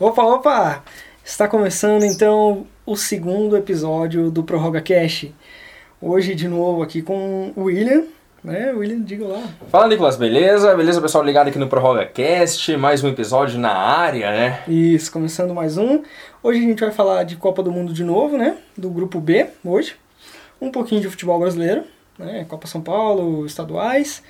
Opa, opa! Está começando então o segundo episódio do Prorroga Cash. Hoje de novo aqui com o William, né? William, diga lá. Fala Nicolas, beleza? Beleza, pessoal ligado aqui no Prorroga Cast, mais um episódio na área, né? Isso, começando mais um. Hoje a gente vai falar de Copa do Mundo de novo, né? Do grupo B, hoje. Um pouquinho de futebol brasileiro, né? Copa São Paulo, estaduais.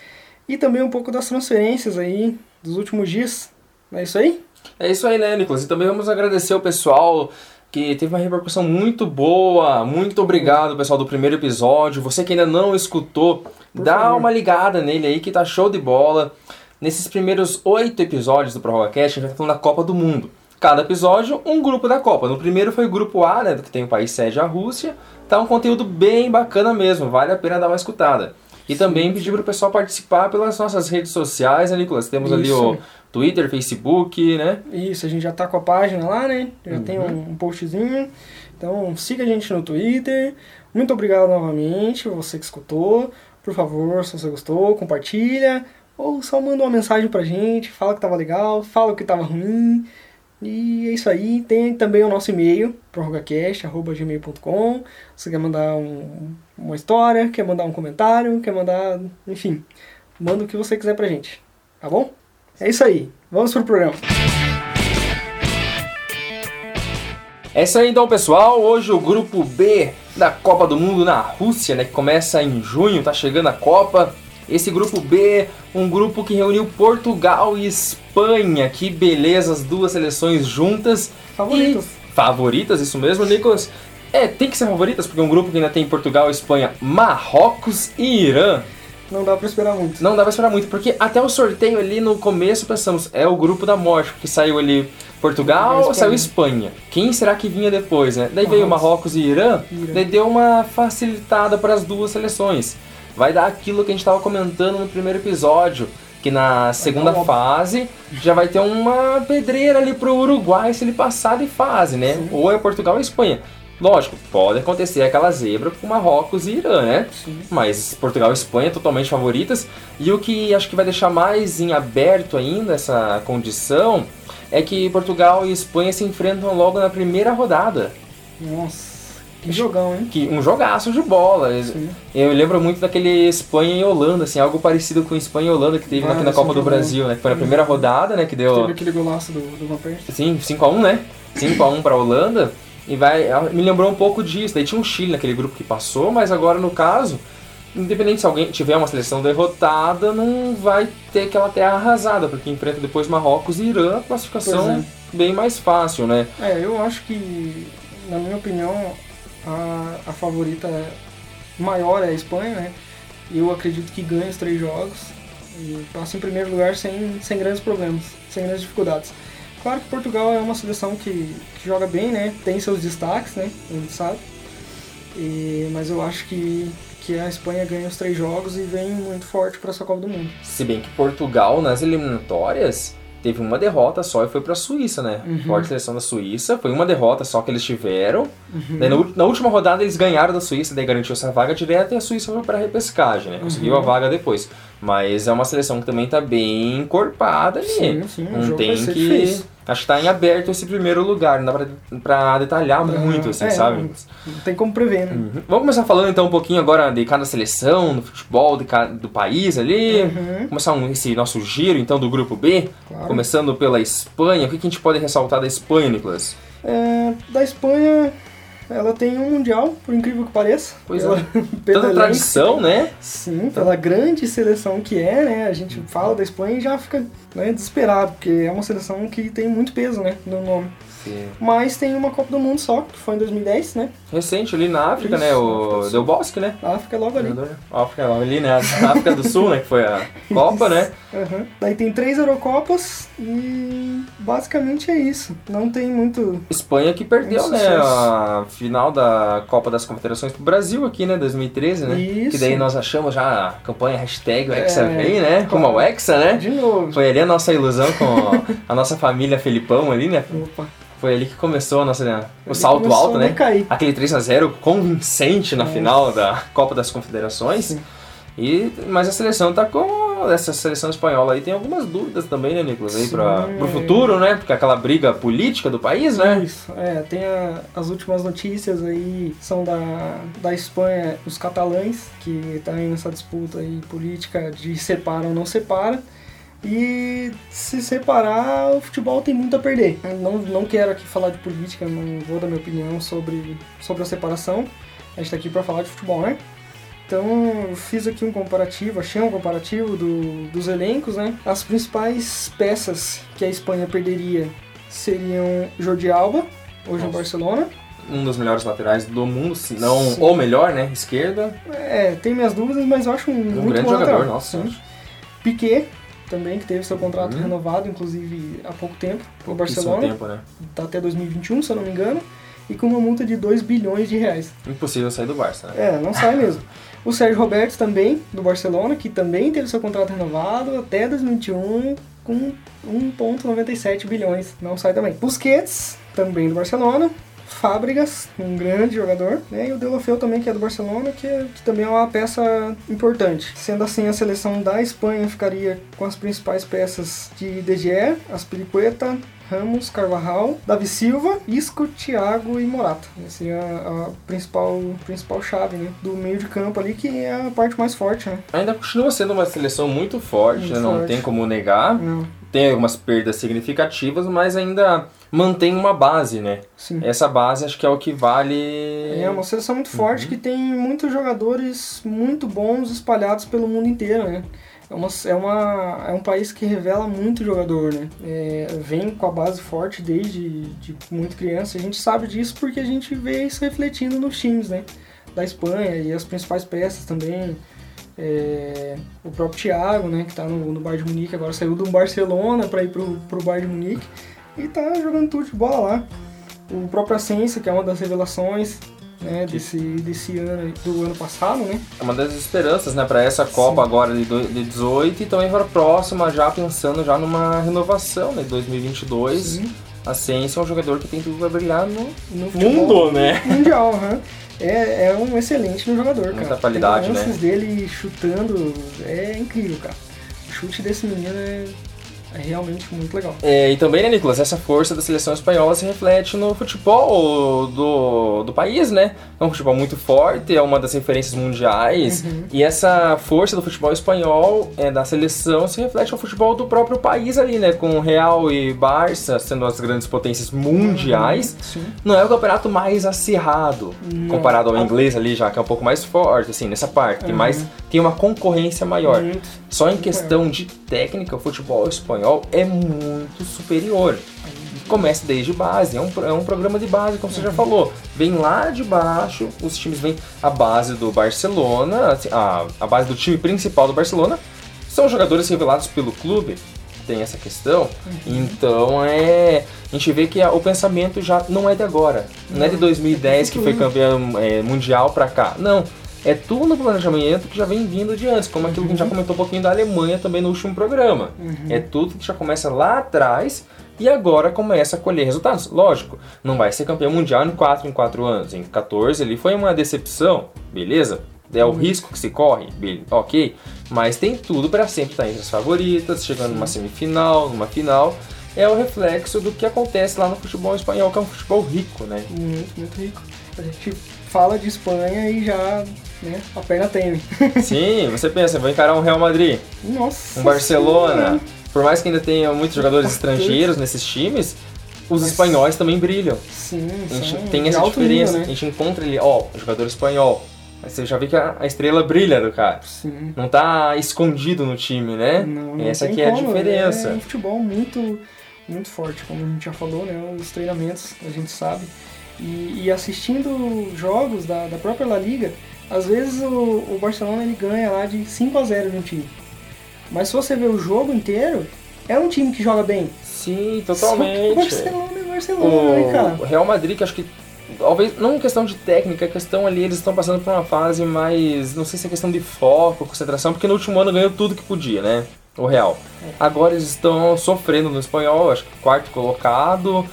E também um pouco das transferências aí dos últimos dias. Não é isso aí? É isso aí, né, Nicolas? E também vamos agradecer o pessoal que teve uma repercussão muito boa. Muito obrigado, pessoal, do primeiro episódio. Você que ainda não escutou, Por dá favor. uma ligada nele aí que tá show de bola. Nesses primeiros oito episódios do Prorroga Cast, a gente vai falando da Copa do Mundo. Cada episódio, um grupo da Copa. No primeiro foi o grupo A, né, que tem o país sede a Rússia. Tá um conteúdo bem bacana mesmo, vale a pena dar uma escutada. E também pedir pro pessoal participar pelas nossas redes sociais, né, Nicolas? Temos ali Isso. o Twitter, Facebook, né? Isso, a gente já tá com a página lá, né? Já Uhum. tem um, um postzinho. Então siga a gente no Twitter. Muito obrigado novamente, você que escutou. Por favor, se você gostou, compartilha. Ou só manda uma mensagem pra gente, fala que tava legal, fala que tava ruim. E é isso aí. Tem também o nosso e-mail, prorrogacast.gmail.com. Você quer mandar um- uma história, quer mandar um comentário, quer mandar. Enfim, manda o que você quiser pra gente. Tá bom? É isso aí. Vamos pro programa. É isso aí então, pessoal. Hoje o grupo B da Copa do Mundo na Rússia, né, que começa em junho, tá chegando a Copa. Esse grupo B, um grupo que reuniu Portugal e Espanha. Que beleza, as duas seleções juntas. Favoritos. E favoritas, isso mesmo, Nicolas. É, tem que ser favoritas, porque é um grupo que ainda tem Portugal, Espanha, Marrocos e Irã. Não dá pra esperar muito. Não dá pra esperar muito, porque até o sorteio ali no começo pensamos, é o grupo da morte, porque saiu ali Portugal, Portugal e saiu Espanha. Quem será que vinha depois, né? Daí veio Marrocos. E Irã, Irã. daí deu uma facilitada para as duas seleções. Vai dar aquilo que a gente estava comentando no primeiro episódio, que na segunda uma- fase já vai ter uma pedreira ali pro Uruguai se ele passar de fase, né? Sim. Ou é Portugal ou Espanha. Lógico, pode acontecer aquela zebra com Marrocos e Irã, né? Sim. Mas Portugal e Espanha totalmente favoritas. E o que acho que vai deixar mais em aberto ainda essa condição é que Portugal e Espanha se enfrentam logo na primeira rodada. Nossa, que jogão, hein? Que um jogaço de bola. Sim. Eu lembro muito daquele Espanha e Holanda, assim, algo parecido com Espanha e Holanda que teve Ah, aqui na Copa do jogão. Brasil, né? Que foi na primeira rodada, né? Que deu. Teve aquele golaço do, do. Sim, 5x1, né? 5x1 pra Holanda. E vai. Me lembrou um pouco disso. Daí tinha um Chile naquele grupo que passou, mas agora no caso, independente se alguém tiver uma seleção derrotada, não vai ter aquela terra arrasada, porque enfrenta depois Marrocos e Irã, a classificação Pois bem mais fácil, né? É, eu acho que, na minha opinião, a, a favorita maior é a Espanha, né? Eu acredito que ganha os três jogos e passa em primeiro lugar sem, sem grandes problemas, sem grandes dificuldades. Claro que Portugal é uma seleção que, que joga bem, né? Tem seus destaques, né? A gente sabe. E- mas eu acho que, que a Espanha ganha os três jogos e vem muito forte para essa Copa do Mundo. Se bem que Portugal, nas eliminatórias, teve uma derrota só e foi pra Suíça, né? Uhum. Forte seleção da Suíça, foi uma derrota só que eles tiveram. Uhum. Daí, na, última rodada eles ganharam da Suíça, daí garantiu essa vaga direta e a Suíça foi pra repescagem, né? Conseguiu Uhum. a vaga depois. Mas é uma seleção que também tá bem encorpada ali. Sim, sim, Não tem que. Acho que tá em aberto esse primeiro lugar, não dá pra, pra detalhar muito, assim, É, sabe? Não, não tem como prever, né? Uhum. Vamos começar falando então um pouquinho agora de cada seleção, do futebol, de ca- do país ali. Uhum. Começar um- esse nosso giro então do grupo B, Claro. começando pela Espanha. O que, que a gente pode ressaltar da Espanha, Nicolas? É, da Espanha, ela tem um mundial, por incrível que pareça. Pois pela, é. pela Tanta tradição, né? Sim, pela grande seleção que é, né? A gente fala da Espanha e já fica né, desesperado, porque é uma seleção que tem muito peso, né? No nome. Mas tem uma Copa do Mundo só, que foi em 2010, né? Recente ali na África, Isso, né? na África O Del Bosque, né? A África é logo ali. A África ali, né? A África do Sul, né? Que foi a Copa, né? Uhum. Daí tem três Eurocopas e basicamente é isso. Não tem muito. Espanha que perdeu, Um né? A final da Copa das Confederações pro Brasil aqui, né? 2013, né? Isso. Que daí nós achamos já a campanha hashtag o Hexa É, vem, né? Como o Hexa, né? De novo. Foi ali a nossa ilusão com a nossa família Felipão ali, né? Opa. Foi ali que começou a nossa, né? o salto alto, né? decair. Aquele 3 a 0 convincente na Nossa. final da Copa das Confederações. Sim. E, mas a seleção tá com dessa seleção espanhola aí tem algumas dúvidas também, né, Nicolas? Aí para o futuro, né? Porque aquela briga política do país, né? Isso, é. Tem a, as últimas notícias aí, são da, da Espanha, os catalães, que tá aí nessa disputa aí política de separa ou não separa. E se separar, o futebol tem muito a perder. Eu não, não quero aqui falar de política, não vou dar minha opinião sobre, sobre a separação. A gente tá aqui para falar de futebol, né? Então eu fiz aqui um comparativo, achei um comparativo do, dos elencos, né? As principais peças que a Espanha perderia seriam Jordi Alba, hoje Nossa. no Barcelona. Um dos melhores laterais do mundo, se não Sim. o melhor, né? Esquerda. É, tem minhas dúvidas, mas eu acho um, um muito grande jogador, lateral. nossa. Piquet, também, que teve seu contrato uhum. renovado, inclusive há pouco tempo, no Barcelona. tempo, né? Tá até 2021, se eu não me engano. E com uma multa de 2 bilhões de reais. Impossível sair do Barça, né? É, não sai mesmo. O Sérgio Roberto também, do Barcelona, que também teve seu contrato renovado até 2021 com 1,97 bilhões. Não sai também. Busquets, também do Barcelona. Fábricas, um grande jogador, né? E o Deulofeu também, que é do Barcelona, que, que, também é uma peça importante. Sendo assim, a seleção da Espanha ficaria com as principais peças de De Gea, Aspiricueta, Ramos, Carvajal, Davi Silva, Isco, Thiago e Morata. Essa é a, a, principal, principal chave né, do meio de campo ali, que é a parte mais forte. Né? Ainda continua sendo uma seleção muito forte, muito né? não tem como negar. Não. Tem algumas perdas significativas, mas ainda mantém uma base, né? Sim. Essa base acho que é o que vale. É uma seleção muito forte uhum. que tem muitos jogadores muito bons espalhados pelo mundo inteiro, né? é, uma, é, uma, é um país que revela muito jogador, né? É, vem com a base forte desde de muito criança. A gente sabe disso porque a gente vê isso refletindo nos times, né? Da Espanha e as principais peças também. É, o próprio Thiago, né? Que está no, no Bayern de Munique, agora saiu do Barcelona para ir pro, pro Bayern de Munique e tá jogando tudo de bola lá. O próprio Ascenso, que é uma das revelações, né, desse, desse ano, do ano passado, né? É uma das esperanças, né, para essa Copa Sim. agora de, de 18 e também para a próxima, já pensando já numa renovação, né, de 2022. Sim. A Ciência é um jogador que tem tudo para brilhar no, no mundo, né? Mundial, uhum. é, é um excelente jogador, Muita cara. qualidade, né? dele chutando é incrível, cara. O chute desse menino é é realmente muito legal. É, e também, né, Nicolas, essa força da seleção espanhola se reflete no futebol do, do país, né? É um futebol muito forte, é uma das referências mundiais. Uhum. E essa força do futebol espanhol, é, da seleção, se reflete no futebol do próprio país ali, né? Com Real e Barça sendo as grandes potências mundiais. Uhum. Não é o campeonato mais acirrado, Não. comparado ao inglês ali, já que é um pouco mais forte, assim, nessa parte. Tem, mais, tem uma concorrência maior. Só em questão de técnica, o futebol espanhol é muito superior. Começa desde base, é um, é um programa de base, como você já falou. Vem lá de baixo, os times vêm a base do Barcelona, assim, a, a base do time principal do Barcelona, são jogadores revelados pelo clube, tem essa questão. Uhum. Então é. A gente vê que a, o pensamento já não é de agora. Não, não é de 2010 que foi campeão é, mundial pra cá. Não é tudo no planejamento que já vem vindo de antes, como aquilo que a gente já uhum. comentou um pouquinho da Alemanha também no último programa. Uhum. É tudo que já começa lá atrás e agora começa a colher resultados. Lógico, não vai ser campeão mundial em 4 em 4 anos. Em 14 ali foi uma decepção, beleza? É o uhum. risco que se corre, ok, mas tem tudo para sempre estar entre as favoritas, chegando numa semifinal, numa final. É o reflexo do que acontece lá no futebol espanhol, que é um futebol rico, né? Muito, muito rico. A gente fala de Espanha e já né, a perna teme. Sim, você pensa, vou encarar um Real Madrid, Nossa um Barcelona. Sim. Por mais que ainda tenha muitos jogadores estrangeiros nesses times, os Mas... espanhóis também brilham. Sim, a gente tem essa diferença. Nível, né? A gente encontra ele, ó, jogador espanhol. Mas você já vê que a, estrela brilha do cara. Sim. Não tá escondido no time, né? Não, não Essa aqui é a diferença. É um futebol muito, muito forte, como a gente já falou, né? Os treinamentos, a gente sabe. E, e assistindo jogos da, da própria La Liga, às vezes o, o Barcelona ele ganha lá de 5 a 0 de um time. Mas se você ver o jogo inteiro, é um time que joga bem. Sim, totalmente. Barcelona é Barcelona, o, né, cara? O Real Madrid, que acho que talvez não questão de técnica, é questão ali, eles estão passando por uma fase mais, não sei se é questão de foco, concentração, porque no último ano ganhou tudo que podia, né? O Real. É. Agora eles estão sofrendo no espanhol, acho que quarto colocado,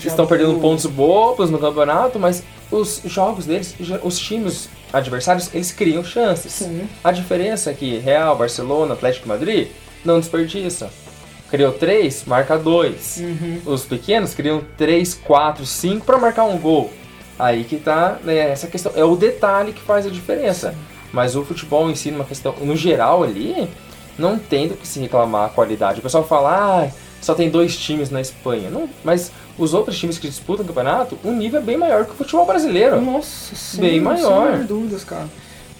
Já estão perdendo pontos bobos no campeonato, mas os jogos deles, os times adversários, eles criam chances. Sim. A diferença é que Real, Barcelona, Atlético Madrid não desperdiça. Criou três, marca dois. Uhum. Os pequenos criam três, quatro, cinco para marcar um gol. Aí que tá né, essa questão. É o detalhe que faz a diferença. Mas o futebol em si, numa questão, no geral ali, não tem do que se reclamar a qualidade. O pessoal fala, ah, só tem dois times na Espanha. Não, mas os outros times que disputam o campeonato, o nível é bem maior que o futebol brasileiro. Nossa, sim, Bem maior. Sem dúvidas, cara.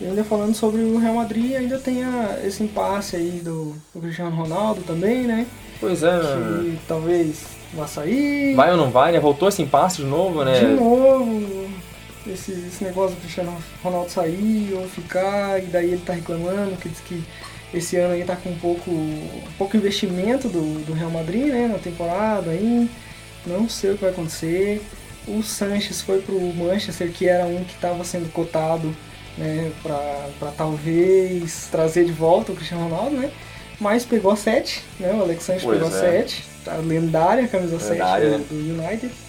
E ainda falando sobre o Real Madrid, ainda tem a- esse impasse aí do, do Cristiano Ronaldo também, né? Pois é. Que talvez vá sair. Vai ou não vai, né? Voltou esse impasse de novo, né? De novo, esse, esse negócio do Cristiano Ronaldo sair ou ficar, e daí ele tá reclamando, que diz que esse ano aí tá com um pouco, pouco investimento do, do Real Madrid, né, na temporada aí, não sei o que vai acontecer. O Sanches foi pro Manchester, que era um que estava sendo cotado, né, pra, pra talvez trazer de volta o Cristiano Ronaldo, né, mas pegou a 7, né, o Alex Sanches Pois pegou a é. 7, a lendária camisa 7 Lendária, do, né? do United.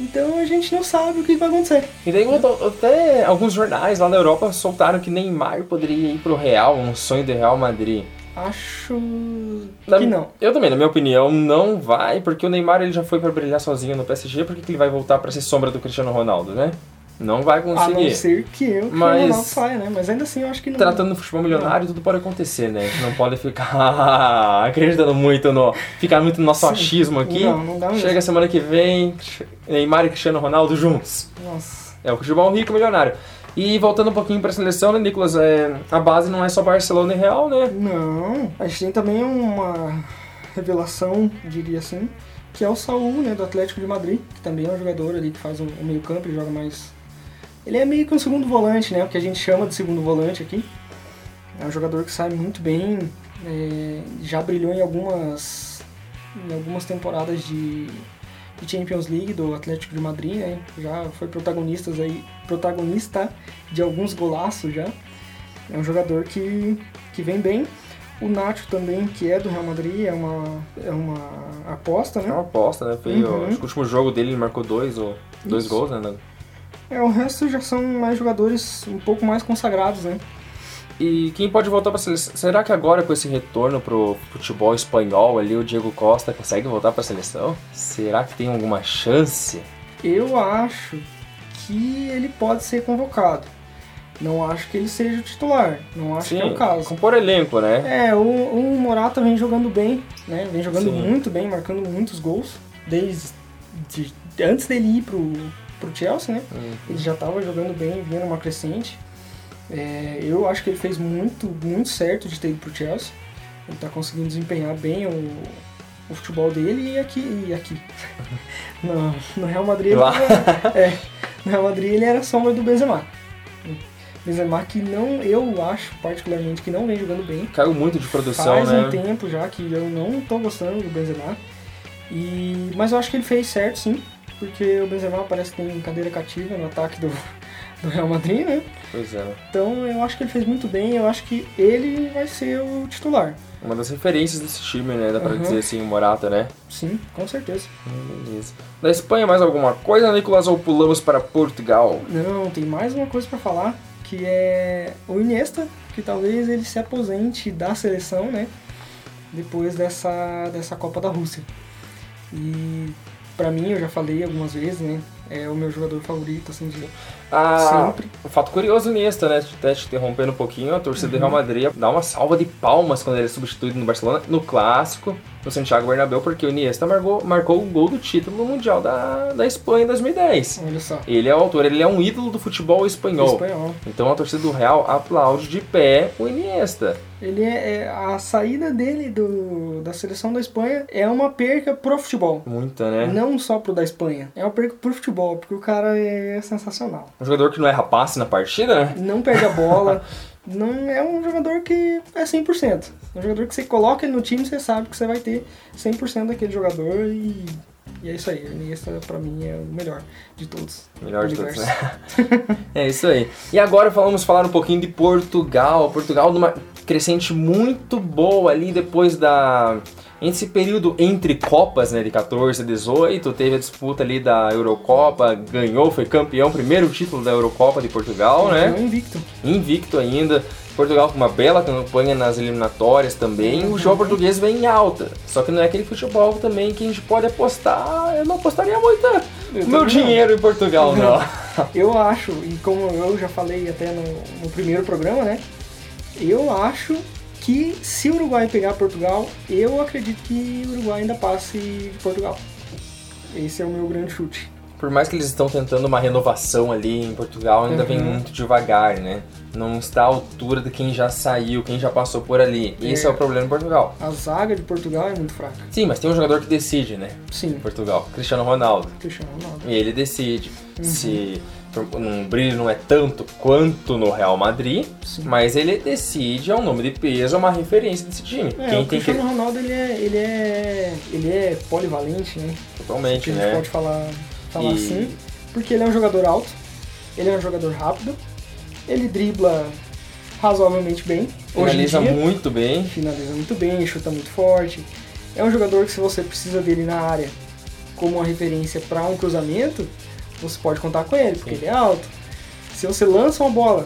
Então a gente não sabe o que vai acontecer. E daí até alguns jornais lá na Europa soltaram que Neymar poderia ir pro Real, um sonho do Real Madrid. Acho Na- que não. Eu também, na minha opinião, não vai, porque o Neymar ele já foi pra brilhar sozinho no PSG, por que que ele vai voltar pra ser sombra do Cristiano Ronaldo, né? Não vai A não conseguir. ser que eu que Mas- o Ronaldo saia, né? Mas ainda assim eu acho que não. Tratando do futebol milionário, tudo pode acontecer, né? A não pode ficar acreditando muito no. ficar muito no nosso Sim. achismo aqui. Não, não dá mesmo. Chega semana que vem, Neymar e Cristiano Ronaldo juntos. Nossa. É o futebol rico milionário. E voltando um pouquinho pra seleção, né, Nicolas? É, a base não é só Barcelona e Real, né? Não. A gente tem também uma revelação, diria assim, que é o Saul, né, do Atlético de Madrid, que também é um jogador ali que faz o um, meio campo, ele joga mais. Ele é meio que um segundo volante, né? O que a gente chama de segundo volante aqui. É um jogador que sai muito bem, é, já brilhou em algumas, em algumas temporadas de, de Champions League do Atlético de Madrid, né? Já foi protagonistas aí, protagonista de alguns golaços já. É um jogador que, que vem bem. O Nacho também, que é do Real Madrid, é uma, é uma aposta, É né? uma aposta, né? Foi, Uhum. o- acho que o último jogo dele ele marcou dois, ou, dois Isso. gols, né? É, o resto já são mais jogadores um pouco mais consagrados, né? E quem pode voltar pra seleção? Será que agora com esse retorno pro futebol espanhol ali, o Diego Costa consegue voltar pra seleção? Será que tem alguma chance? Eu acho que ele pode ser convocado. Não acho que ele seja o titular. Não acho que é o caso. compor elenco, né? É, o, o Morata vem jogando bem, né? Vem jogando Sim. muito bem, marcando muitos gols. Desde de- antes dele ir pro, pro Chelsea, né? Hum. Ele já estava jogando bem, vinha numa crescente. É, eu acho que ele fez muito, muito certo de ter ido pro Chelsea. Ele está conseguindo desempenhar bem o, o futebol dele e aqui. E aqui. No, no Real Madrid. ele era- é, no Real Madrid ele era sombra do Benzema. Benzema que não, eu acho particularmente que não vem jogando bem. Caiu muito de produção, Faz né? um tempo já que eu não tô gostando do Benzema. E, mas eu acho que ele fez certo sim, porque o Benzema parece que tem cadeira cativa no ataque do, do Real Madrid, né? Pois é. Então eu acho que ele fez muito bem, eu acho que ele vai ser o titular. Uma das referências desse time, né? Dá pra Uhum. dizer assim, o Morata, né? Sim, com certeza. Beleza. Da Espanha, mais alguma coisa, Nicolas? Ou pulamos para Portugal? Não, tem mais uma coisa pra falar, que é o Iniesta, que talvez ele se aposente da seleção, né? Depois dessa, dessa Copa da Rússia. E pra mim, eu já falei algumas vezes, né? É o meu jogador favorito, assim, de Ah, sempre. um fato curioso Iniesta, né? Até te interrompendo um pouquinho, a torcida do Real Madrid dá uma salva de palmas quando ele é substituído no Barcelona, no clássico, no Santiago Bernabéu, porque o Iniesta marcou, marcou o gol do título mundial da, da Espanha em 2010. Olha só. Ele é o autor, ele é um ídolo do futebol espanhol. Espanhol. Então a torcida do Real aplaude de pé o Iniesta. Ele é, é- a saída dele do, da seleção da Espanha é uma perca pro futebol. Muita, né? Não só pro da Espanha. É uma perca pro futebol, porque o cara é sensacional. Um jogador que não erra passe na partida, né? Não perde a bola. não é um jogador que é 100%. É um jogador que você coloca ele no time, você sabe que você vai ter 100% daquele jogador e, e é isso aí. O Iniesta pra mim é o melhor de todos. Melhor de todos, né? é isso aí. E agora vamos falar um pouquinho de Portugal. Portugal numa crescente muito boa ali depois da, Nesse período entre Copas, né, de 14 e 18, teve a disputa ali da Eurocopa, ganhou, foi campeão, primeiro título da Eurocopa de Portugal, né? invicto. Invicto ainda. Portugal com uma bela campanha nas eliminatórias também. Uhum. O jogo português vem em alta. Só que não é aquele futebol também que a gente pode apostar. Eu não apostaria muito meu dinheiro não. em Portugal, não. eu acho, e como eu já falei até no, no primeiro programa, né? Eu acho que se o Uruguai pegar Portugal, eu acredito que o Uruguai ainda passe de Portugal. Esse é o meu grande chute por mais que eles estão tentando uma renovação ali em Portugal, ainda uhum. vem muito devagar, né? Não está à altura de quem já saiu, quem já passou por ali. É. Esse é o problema em Portugal. A zaga de Portugal é muito fraca. Sim, mas tem um jogador que decide, né? Sim. Em Portugal, Cristiano Ronaldo. Cristiano Ronaldo. E ele decide uhum. se um brilho não é tanto quanto no Real Madrid, Sim. mas ele decide, é um nome de peso, é uma referência desse time. É, Quem o Cristiano que... Ronaldo ele é, ele é ele é polivalente, né? Totalmente, né? A gente pode falar falar e... assim, porque ele é um jogador alto, ele é um jogador rápido, ele dribla razoavelmente bem. Finaliza dia, muito bem. Finaliza muito bem, chuta muito forte. É um jogador que se você precisa dele na área como uma referência para um cruzamento, você pode contar com ele, porque Sim. ele é alto. Se você lança uma bola,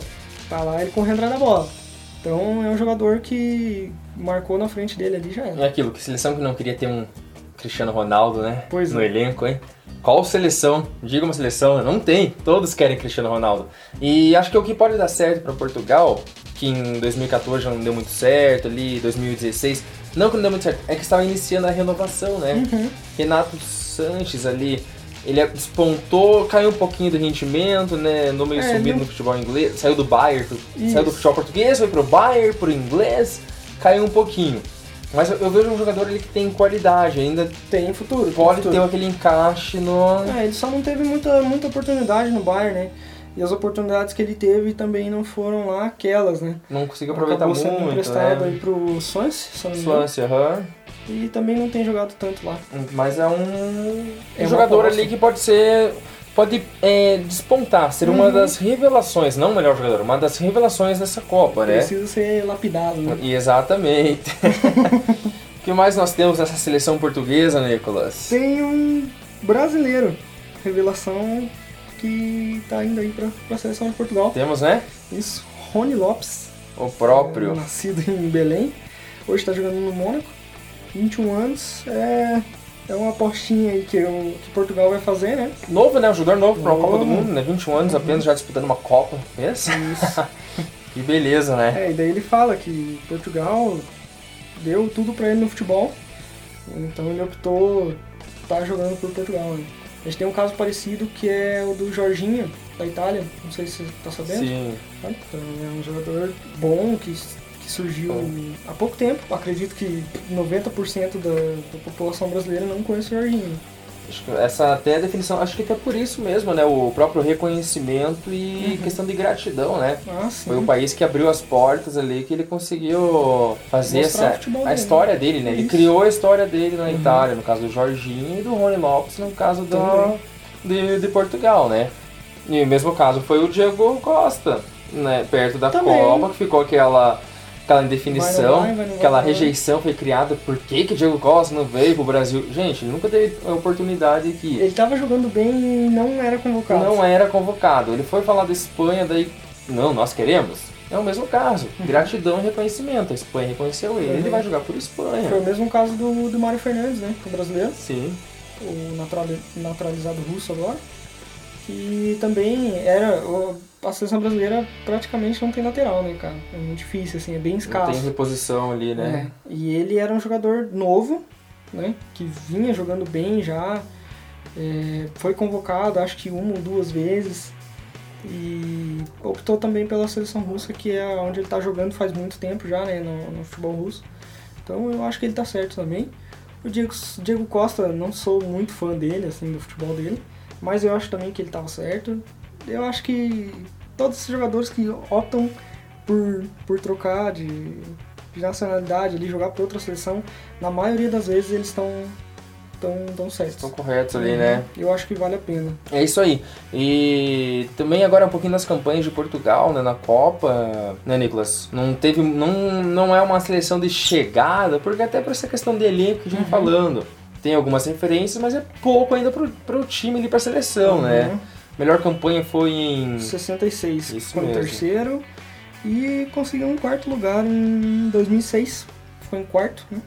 tá lá ele correndo atrás da bola. Então é um jogador que marcou na frente dele ali já era. É aquilo, que seleção que não queria ter um Cristiano Ronaldo, né? Pois no é. elenco, hein? Qual seleção? Diga uma seleção, não tem. Todos querem Cristiano Ronaldo. E acho que o que pode dar certo para Portugal, que em 2014 já não deu muito certo, ali 2016, não que não deu muito certo, é que estava iniciando a renovação, né? Uhum. Renato Sanches ali, ele despontou, caiu um pouquinho do rendimento, né? No meio é, sumido não... no futebol inglês, saiu do Bayern, Isso. saiu do futebol português, foi pro Bayern, pro inglês, caiu um pouquinho. Mas eu, eu, vejo um jogador ali que tem qualidade, ainda tem futuro. Pode tem ter aquele encaixe no. É, ele só não teve muita, muita oportunidade no Bayern, né? E as oportunidades que ele teve também não foram lá aquelas, né? Não conseguiu aproveitar Acabou muito. sendo emprestado né? aí pro Swansea, Swansea, aham. E também não tem jogado tanto lá. Mas é um, é um jogador ali que pode ser pode é, despontar, ser uhum. uma das revelações, não o melhor jogador, uma das revelações dessa Copa, né? Precisa ser lapidado, né? Exatamente. O que mais nós temos nessa seleção portuguesa, Nicolas? Tem um brasileiro, revelação que tá indo aí pra, pra seleção de Portugal. Temos, né? Isso, Rony Lopes. O próprio. É, nascido em Belém, hoje tá jogando no Mônaco, 21 anos, é é uma apostinha aí que, eu, que Portugal vai fazer, né? Novo, né? Um jogador novo para uma Copa do Mundo, né? 21 anos apenas já disputando uma Copa. Isso. Isso. que beleza, né? É, e daí ele fala que Portugal deu tudo para ele no futebol. Então ele optou estar tá jogando por Portugal. Né? A gente tem um caso parecido que é o do Jorginho, da Itália. Não sei se você está sabendo. Sim. Então é um jogador bom que, surgiu há pouco tempo. Acredito que 90% da, da população brasileira não conhece o Jorginho. Essa até a definição, acho que até por isso mesmo, né? O próprio reconhecimento e uhum. questão de gratidão, né? Ah, Foi o país que abriu as portas ali que ele conseguiu fazer essa, a né? história dele, né? Ele criou a história dele na uhum. Itália, no caso do Jorginho e do Rony Lopes, no caso do, de, de Portugal, né? E o mesmo caso foi o Diego Costa, né? Perto da Também. Copa, que ficou aquela aquela indefinição, vai, vai, vai, aquela rejeição foi criada, por que que Diego Costa não veio pro Brasil? Gente, nunca teve a oportunidade aqui. Ele tava jogando bem e não era convocado. Não era convocado. Ele foi falar da Espanha, daí, não, nós queremos. É o mesmo caso. Uhum. Gratidão e reconhecimento. A Espanha reconheceu ele, uhum. ele vai jogar por Espanha. Foi o mesmo caso do, do Mário Fernandes, né? O brasileiro. Sim. O naturalizado russo agora. Que também era a seleção brasileira praticamente não tem lateral, né, cara? É muito difícil, assim, é bem escasso. Não tem reposição ali, né? É. E ele era um jogador novo, né? Que vinha jogando bem já. É, foi convocado, acho que uma ou duas vezes. E optou também pela seleção russa, que é onde ele está jogando faz muito tempo já, né? No, no, futebol russo. Então eu acho que ele está certo também. O Diego, Diego Costa, não sou muito fã dele, assim, do futebol dele. Mas eu acho também que ele estava certo eu acho que todos esses jogadores que optam por, por trocar de, de nacionalidade, ali, jogar para outra seleção, na maioria das vezes eles estão tão, tão certos. Estão corretos ali, Uhum. né? Eu acho que vale a pena. É isso aí. E também agora um pouquinho das campanhas de Portugal, né, na Copa, né, Nicolas? Não teve, não, não é uma seleção de chegada, porque até por essa questão de elenco que a gente vem falando. Tem algumas referências, mas é pouco ainda pro, pro time ali, pra seleção, né? Uhum. Melhor campanha foi em... 66 Isso em mesmo. terceiro e conseguiu um quarto lugar em 2006. Ficou em quarto, né?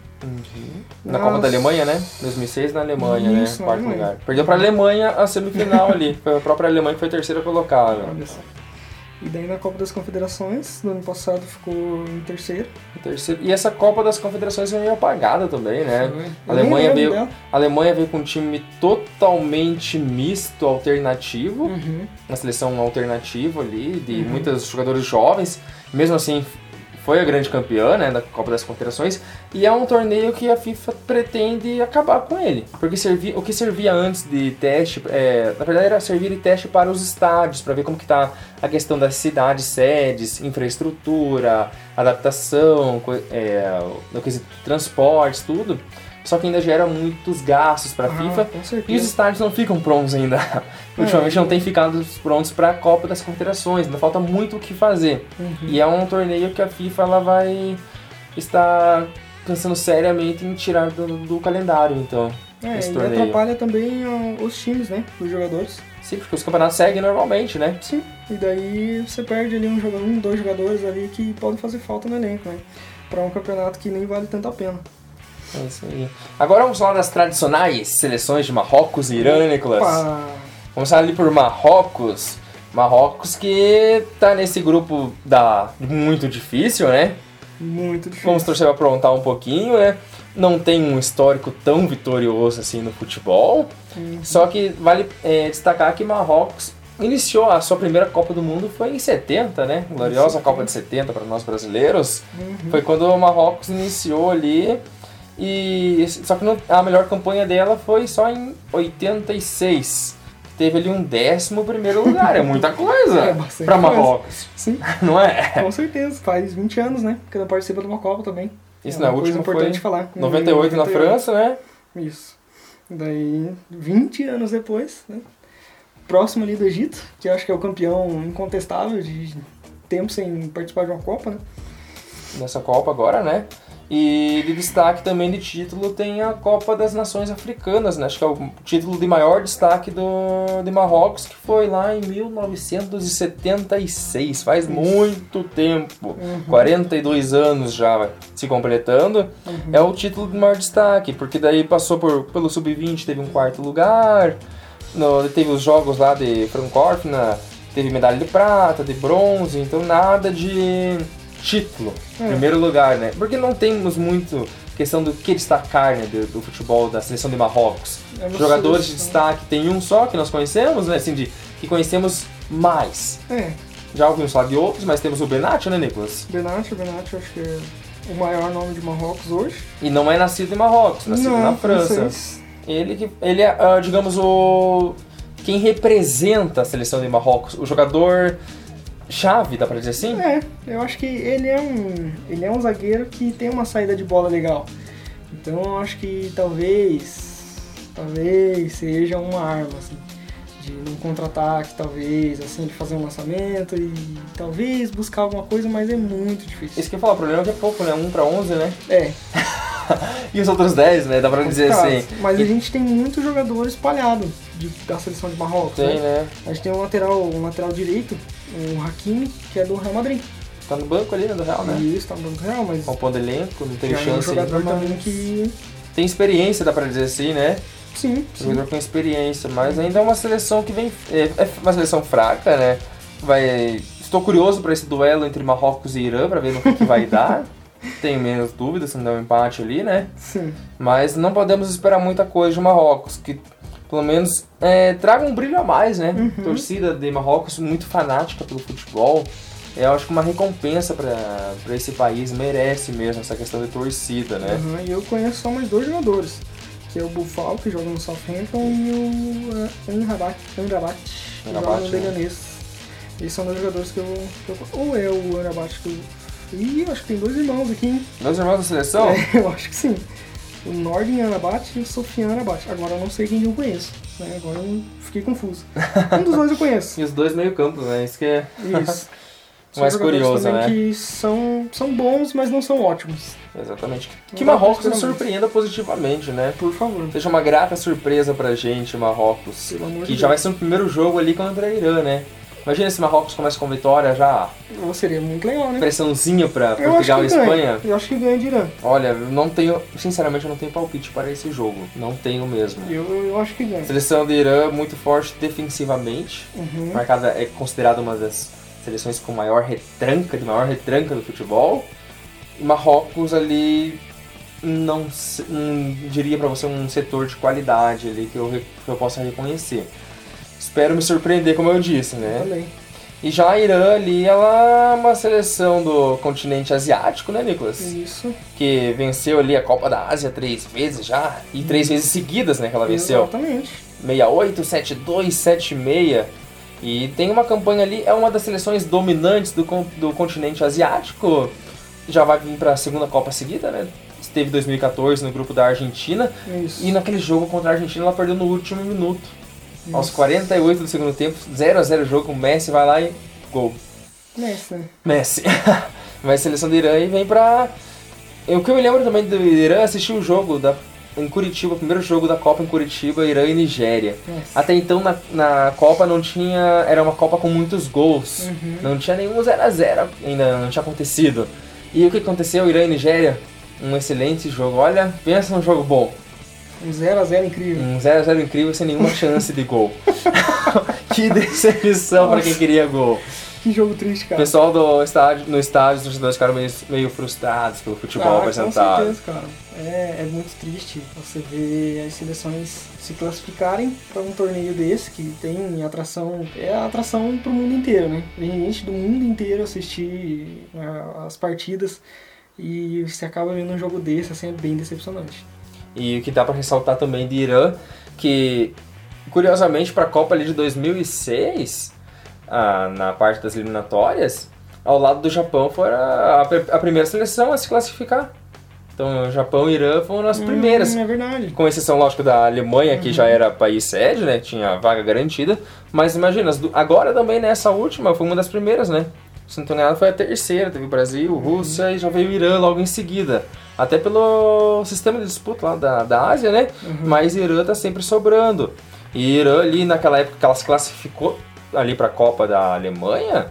Na Nas- Copa da Alemanha, né? 2006 na Alemanha, Isso, né? Quarto Alemanha. lugar. Perdeu pra Alemanha a semifinal ali. Foi a própria Alemanha que foi terceira colocada. Olha só. E daí na Copa das Confederações, no ano passado ficou em terceiro. Terceiro. E essa Copa das Confederações foi meio apagada também, né? A Alemanha veio, a Alemanha veio com um time totalmente misto, alternativo. Uhum. uma seleção alternativa ali, de Uhum. muitos jogadores jovens. Mesmo assim, foi a grande campeã né, da Copa das Confederações. E é um torneio que a FIFA pretende acabar com ele. Porque servia, o que servia antes de teste, é, na verdade era servir de teste para os estádios, para ver como que tá a questão das cidades, sedes, infraestrutura, adaptação, é, no quesito transportes, tudo. Só que ainda gera muitos gastos para a Ah, FIFA. com E os estádios não ficam prontos ainda. Ultimamente É. não tem ficado prontos para a Copa das Confederações. Ainda falta muito o que fazer. Uhum. E é um torneio que a FIFA ela vai estar pensando seriamente em tirar do, do calendário, então. É, esse e torneio. atrapalha também os times, né? Os jogadores. Sim, porque os campeonatos seguem normalmente, né? Sim. E daí você perde ali um jogador, um, dois jogadores ali que podem fazer falta no elenco, né? Pra um campeonato que nem vale tanto a pena. É isso aí. Agora vamos falar das tradicionais seleções de Marrocos e Irã, né, Nicolas? Opa! Vamos falar ali por Marrocos. Marrocos que tá nesse grupo da muito difícil, né? Muito difícil. Vamos torcer para aprontar um pouquinho, né? Não tem um histórico tão vitorioso assim no futebol. Uhum. Só que vale é, destacar que Marrocos iniciou a sua primeira Copa do Mundo foi em 70, né? Gloriosa Copa de 70 para nós brasileiros. Uhum. Foi quando o Marrocos iniciou ali. E só que a melhor campanha dela foi só em 86. Teve ali um décimo primeiro lugar, é muita coisa É para. Marrocos, Sim, não é? com certeza. Faz 20 anos, né? Que ela participa de uma Copa também. Isso é na última importante foi falar. 98 na França, né? Isso. Daí, 20 anos depois, né? Próximo ali do Egito, que acho que é o campeão incontestável de tempo sem participar de uma Copa, né? nessa Copa agora, né? E de destaque também de título tem a Copa das Nações Africanas, né? Acho que é o título de maior destaque do, de Marrocos, que foi lá em 1976, faz muito tempo, 42 anos já vai se completando. É o título de maior destaque, porque daí passou por, pelo Sub-20, teve um quarto lugar, no, teve os jogos lá de Francorfina, teve medalha de prata, de bronze, então nada de título, É. primeiro lugar, né? Porque não temos muito questão do que destacar né, do, do futebol da seleção de Marrocos. É Jogadores de destaque tem um só que nós conhecemos, né? Assim, de, que conhecemos mais. É, Já ouvimos falar de outros, mas temos o Benatti, né, Nicolas? Benatti eu acho que é o maior nome de Marrocos hoje. E não é nascido em Marrocos, nascido Não, na França. francês. Ele que ele é, ah, digamos, o quem representa a seleção de Marrocos, o jogador chave, dá pra dizer assim? É, eu acho que ele é um. Ele é um zagueiro que tem uma saída de bola legal. Então eu acho que talvez. Talvez seja uma arma, assim. De um contra-ataque, talvez, assim, de fazer um lançamento e talvez buscar alguma coisa, mas é muito difícil. Esse que eu falo, o problema é que é pouco, né? 1 pra 11, né? É, E os outros 10, né? Dá pra dizer assim. Mas E a gente tem muito jogador espalhado de- da seleção de Marrocos, tem, né? né? A gente tem um lateral, um lateral direito, o Hakimi, que é do Real Madrid. Tá no banco ali, né, do Real, né? Isso tá no Banco Real, mas Compondo elenco, não teve já é um chance jogador também mas que. Tem experiência, dá pra dizer assim, né? Sim, sim. Jogador com experiência, mas ainda é uma seleção que vem. É, é uma seleção fraca, né? Vai. Estou curioso para esse duelo entre Marrocos e Irã para ver no que, que vai dar. Tenho menos dúvidas se não der um empate ali, né? Sim. Mas não podemos esperar muita coisa de Marrocos, que pelo menos é, traga um brilho a mais, né? Uhum. Torcida de Marrocos muito fanática pelo futebol. Eu acho que uma recompensa para esse país merece mesmo essa questão de torcida, né? Aham, E eu conheço só mais dois jogadores. Que é o Bufal, que joga no Southampton, e o uh, Amrabat, Amrabat, que joga no né? Leganês. Esses são dois jogadores que eu, que eu... Ou é o Amrabat que eu... Ih, eu acho que tem dois irmãos aqui, hein? Meus irmãos da seleção, É, eu acho que sim. O Nordin Anabat e o Sofian Anabat. Agora eu não sei quem eu conheço. Né? Agora eu fiquei confuso. Um dos dois eu conheço. E os dois meio campos, né? Isso que é Isso. São mais curioso, né? que são, são bons, mas não são ótimos. Exatamente. Não Que dá Marrocos nos surpreenda positivamente, né? Por favor. Seja uma grata surpresa pra gente, Marrocos. Pelo amor Que de já vai Deus. ser o primeiro jogo ali contra a Irã, né? Imagina se Marrocos começa com vitória já, Ou Seria muito legal, né? pressãozinha pra Eu Portugal e que ganha. Espanha. Eu acho que ganha de Irã. Olha, eu não tenho, sinceramente, eu não tenho palpite para esse jogo. Não tenho mesmo. Eu, eu acho que ganha. A seleção do Irã muito forte defensivamente. Uhum. Marcada é considerada uma das seleções com maior retranca, de maior retranca do futebol. E Marrocos ali não, não diria pra você um setor de qualidade ali que eu, que eu possa reconhecer. Espero me surpreender, como eu disse, né? Também. E já a Irã ali, ela é uma seleção do continente asiático, né, Nicolas? Isso. Que venceu ali a Copa da Ásia três vezes já, e três vezes seguidas, né, que ela venceu. Exatamente. 68, 72, 76. E tem uma campanha ali, é uma das seleções dominantes do, do continente asiático. Já vai vir para a segunda Copa seguida, né? Esteve em 2014 no grupo da Argentina. Isso. E naquele jogo contra a Argentina ela perdeu no último minuto. Aos Isso. 48 do segundo tempo, 0 a 0 o jogo, o Messi vai lá e gol. Messi? Messi. Vai seleção do Irã e vem pra. O que eu me lembro também do Irã, assisti o jogo da... em Curitiba, o primeiro jogo da Copa em Curitiba, Irã e Nigéria. Até então na, na Copa não tinha. Era uma Copa com muitos gols. Uhum. Não tinha nenhum 0x0 ainda, não tinha acontecido. E o que aconteceu? Irã e Nigéria? Um excelente jogo. Olha, pensa num jogo bom. Um 0x0 incrível. Um 0x0 incrível sem nenhuma chance de gol. que decepção pra quem queria gol. Que jogo triste, O cara. pessoal do estádio, no estádio, os torcedores ficaram meio, meio frustrados pelo futebol Ah, apresentado. Com certeza, cara. É, é muito triste você ver as seleções se classificarem para um torneio desse que tem atração, é atração pro mundo inteiro, né? Vem gente do mundo inteiro assistir ah, as partidas e você acaba vendo um jogo desse, assim, é bem decepcionante. E o que dá pra ressaltar também de Irã, que curiosamente para a Copa de 2006, ah, na parte das eliminatórias, ao lado do Japão foi a, a primeira seleção a se classificar. Então, Japão e Irã foram as primeiras. Hum, é verdade. Com exceção, lógico, da Alemanha, que já era país sede, né? Tinha vaga garantida. Mas imagina, agora também nessa última foi uma das primeiras, né? Se não enganado, foi a terceira. Teve o Brasil, Rússia e já veio o Irã logo em seguida. Até pelo sistema de disputa lá da, da Ásia, né? Mas Irã tá sempre sobrando. E Irã ali naquela época que ela se classificou ali pra Copa da Alemanha,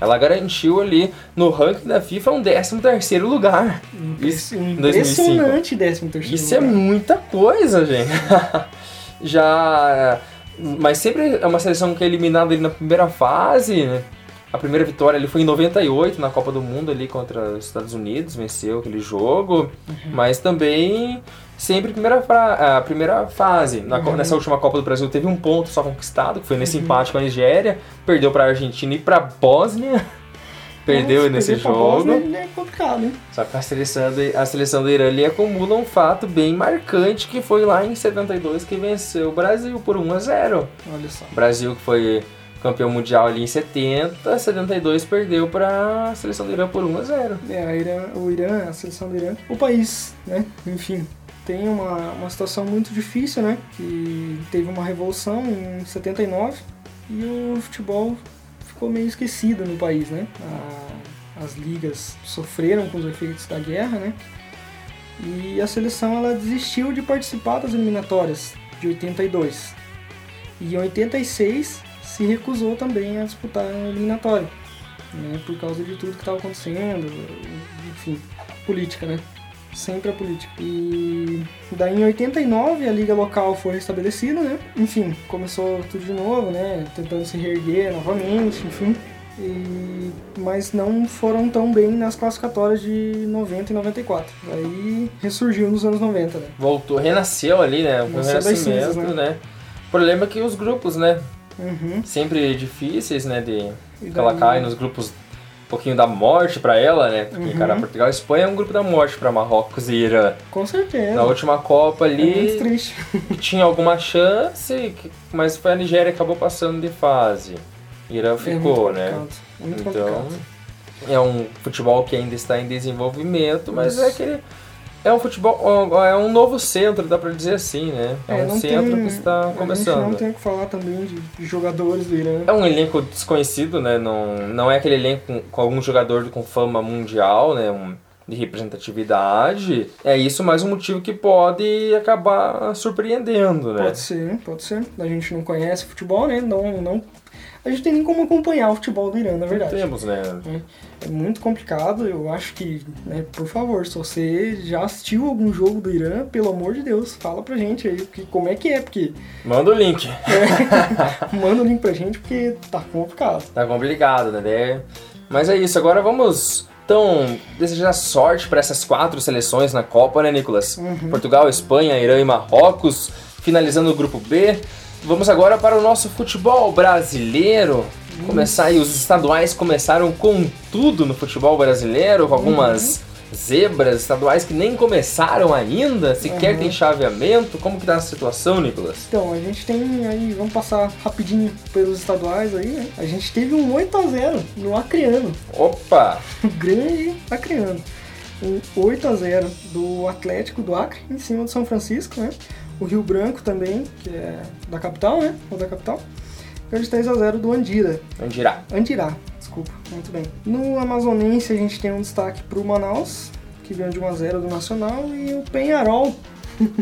ela garantiu ali no ranking da FIFA um 13 terceiro lugar. Isso em 2005. Impressionante 13 terceiro Isso é muita coisa, gente. Já. Mas sempre é uma seleção que é eliminada ali na primeira fase, né? A primeira vitória ali foi em 98 na Copa do Mundo ali contra os Estados Unidos, venceu aquele jogo. Mas também sempre primeira a primeira fase. Na co- Nessa última Copa do Brasil teve um ponto só conquistado, que foi nesse empate com a Nigéria. Perdeu para a Argentina e para a Bósnia. Perdeu Nossa, nesse jogo. Bósnia É complicado, hein? Só que a seleção, a seleção do Irã ali acumula um fato bem marcante que foi lá em 72 que venceu o Brasil por 1 a 0. Olha só. O Brasil que foi campeão mundial ali em 70, 72 perdeu para a seleção do Irã por 1 a 0. É, Irã, o Irã, a seleção do Irã, o país, né? Enfim, tem uma, uma situação muito difícil, né? Que teve uma revolução em 79 e o futebol ficou meio esquecido no país, né? A- as ligas sofreram com os efeitos da guerra, né? E a seleção ela desistiu de participar das eliminatórias de 82. E em 86 se recusou também a disputar a eliminatória né, por causa de tudo que estava acontecendo, enfim, política, né? Sempre a política. E daí em 89 a liga local foi restabelecida, né? Enfim, começou tudo de novo, né? Tentando se reerguer novamente, enfim. E... Mas não foram tão bem nas classificatórias de 90 e 94. Aí ressurgiu nos anos 90, né? Voltou, renasceu ali, né? O renascimento, cinzas, né? O problema é que os grupos, né? Uhum. Sempre difíceis, né? De que ela daí- cai nos grupos um pouquinho da morte pra ela, né? Porque, Uhum. cara, Portugal e Espanha é um grupo da morte pra Marrocos e Irã. Com certeza. Na última Copa É ali triste. tinha alguma chance, mas foi a Nigéria que acabou passando de fase. Irã É ficou, né? complicado, Muito então, complicado. é um futebol que ainda está em desenvolvimento, mas Isso. é aquele É um futebol, é um novo centro, dá pra dizer assim, né? É, É, um centro tem- que está A gente começando. não tem o que falar também de, de jogadores do Irã. É um elenco desconhecido, né? Não, não é aquele elenco com, com algum jogador com fama mundial, né? Um, de representatividade. É isso mais um motivo que pode acabar surpreendendo, né? Pode ser, pode ser. A gente não conhece futebol, né? Não, não... A gente tem nem como acompanhar o futebol do Irã, na Não verdade. temos, né? É muito complicado. Eu acho que, né, por favor, se você já assistiu algum jogo do Irã, pelo amor de Deus, fala pra gente aí que, como é que é, porque Manda o link. manda o link pra gente, porque tá complicado. Tá complicado, né? Daí- Mas é isso, agora vamos então desejar sorte para essas quatro seleções na Copa, né, Nicolas? Portugal, Espanha, Irã e Marrocos, finalizando o grupo B. Vamos agora para o nosso futebol brasileiro. Começar aí, os estaduais começaram com tudo no futebol brasileiro, com algumas zebras estaduais que nem começaram ainda, sequer Uhum. tem chaveamento. Como que tá a situação, Nicolas? Então, a gente tem aí, vamos passar rapidinho pelos estaduais aí, né? A gente teve um 8x0 no Acreano, Opa! o grande Acreano. Um 8x0 do Atlético do Acre, em cima do São Francisco, né? O Rio Branco também, que é da capital, né? Ou da capital. E o de 3x0 do Andira, Onde irá? Andirá, desculpa, muito bem. No Amazonense a gente tem um destaque pro Manaus, que ganhou de 1x0 do Nacional, e o Penharol.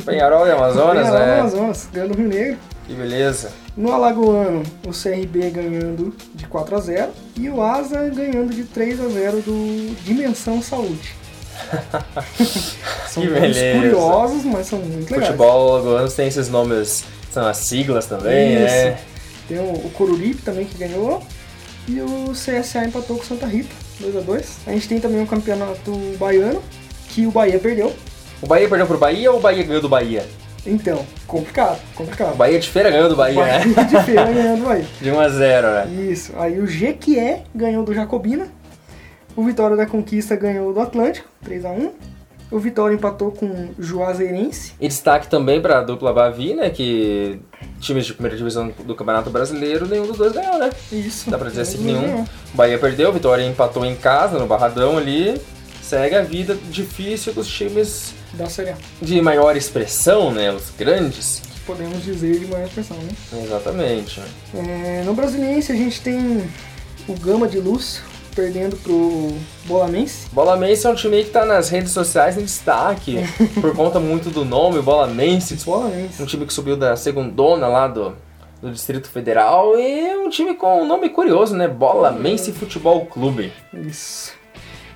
Penharol e Amazonas, Penharol do né? Amazonas, ganhando o Rio Negro. Que beleza. No Alagoano, o CRB ganhando de 4 a 0 e o Asa ganhando de 3 a 0 do Dimensão Saúde. são Que nomes beleza. curiosos, mas são muito legais. Futebol alagoano tem esses nomes, são as siglas também, Isso. né? Tem o, o Coruripe também que ganhou e o CSA empatou com o Santa Rita, 2 a 2 A gente tem também o campeonato baiano, que o Bahia perdeu. O Bahia perdeu pro Bahia ou o Bahia ganhou do Bahia? Então, complicado, O complicado. Bahia de feira ganhou do Bahia, né? Bahia de feira ganhando o Bahia. De 1 a 0, né? Isso. Aí o Jequié ganhou do Jacobina. O Vitória da Conquista ganhou do Atlântico, 3 a 1 O Vitória empatou com o Juazeirense. E destaque também pra dupla Bavi, né? Que times de primeira divisão do Campeonato Brasileiro, nenhum dos dois ganhou, né? Isso. Dá pra dizer assim nenhum. O Bahia perdeu, o Vitória empatou em casa, no Barradão ali. Segue a vida difícil dos times Da Série A. de maior expressão, né? Os grandes. Podemos dizer de maior expressão, né? Exatamente. É, no Brasiliense a gente tem o Gama de Luz perdendo pro Bolamense. Bola Mense é um time que tá nas redes sociais em destaque, por conta muito do nome, Bola Mense, um Bolamense. time que subiu da segundona lá do, do Distrito Federal e um time com um nome curioso, né? Bola Mense Futebol Clube. Isso.